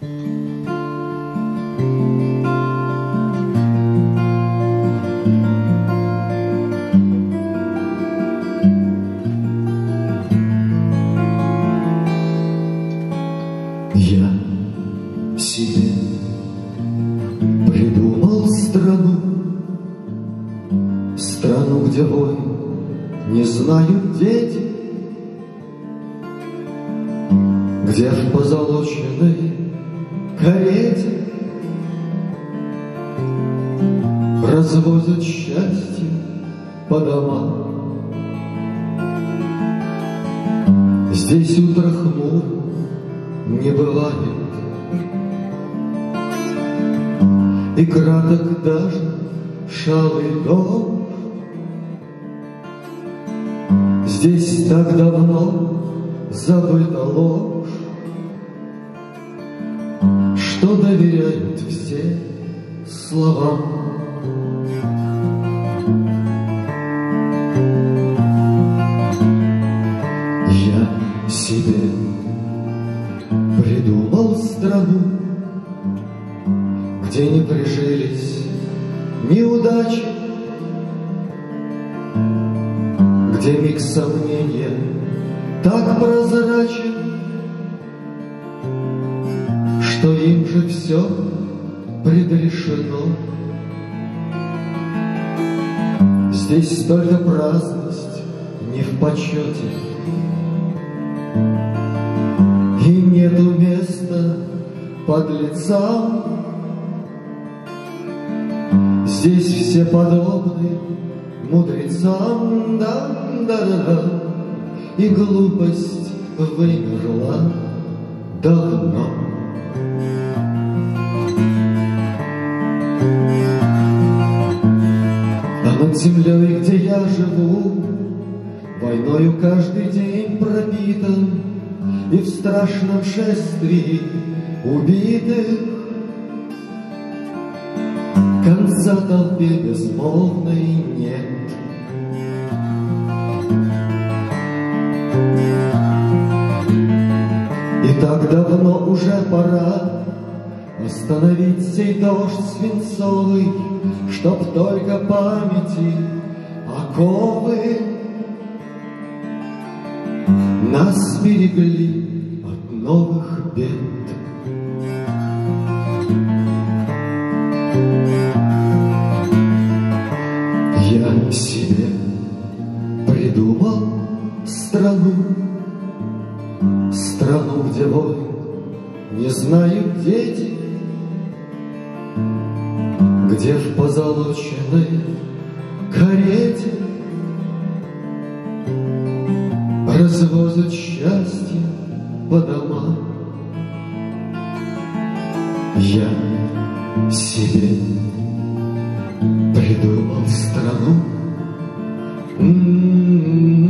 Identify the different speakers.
Speaker 1: Я себе придумал страну, Страну, где войн не знают дети, Где в позолоченной карете Развозят счастье по домам. Здесь утро хмуро не бывает, И краток даже шалый дом. Здесь так давно забыта ложь, Что доверяют все словам. Я себе придумал страну, Где не прижились неудачи, Где миг сомнения так прозрачен, Что им же все предрешено. Здесь только праздность не в почете, И нету места под лицам. Здесь все подобны мудрецам, да, да, да, И глупость вымерла давно. Землей, где я живу, Войною каждый день пропитан, И в страшном шествии убитых Конца толпе безмолвной нет. И так давно уже пора Остановить сей дождь свинцовый, Чтоб только памяти оковы Нас берегли от новых бед. Я себе придумал страну, Страну, где войн не знают дети, Где в позолоченной карете Развозят счастье по домам. Я себе придумал страну, М-м-м.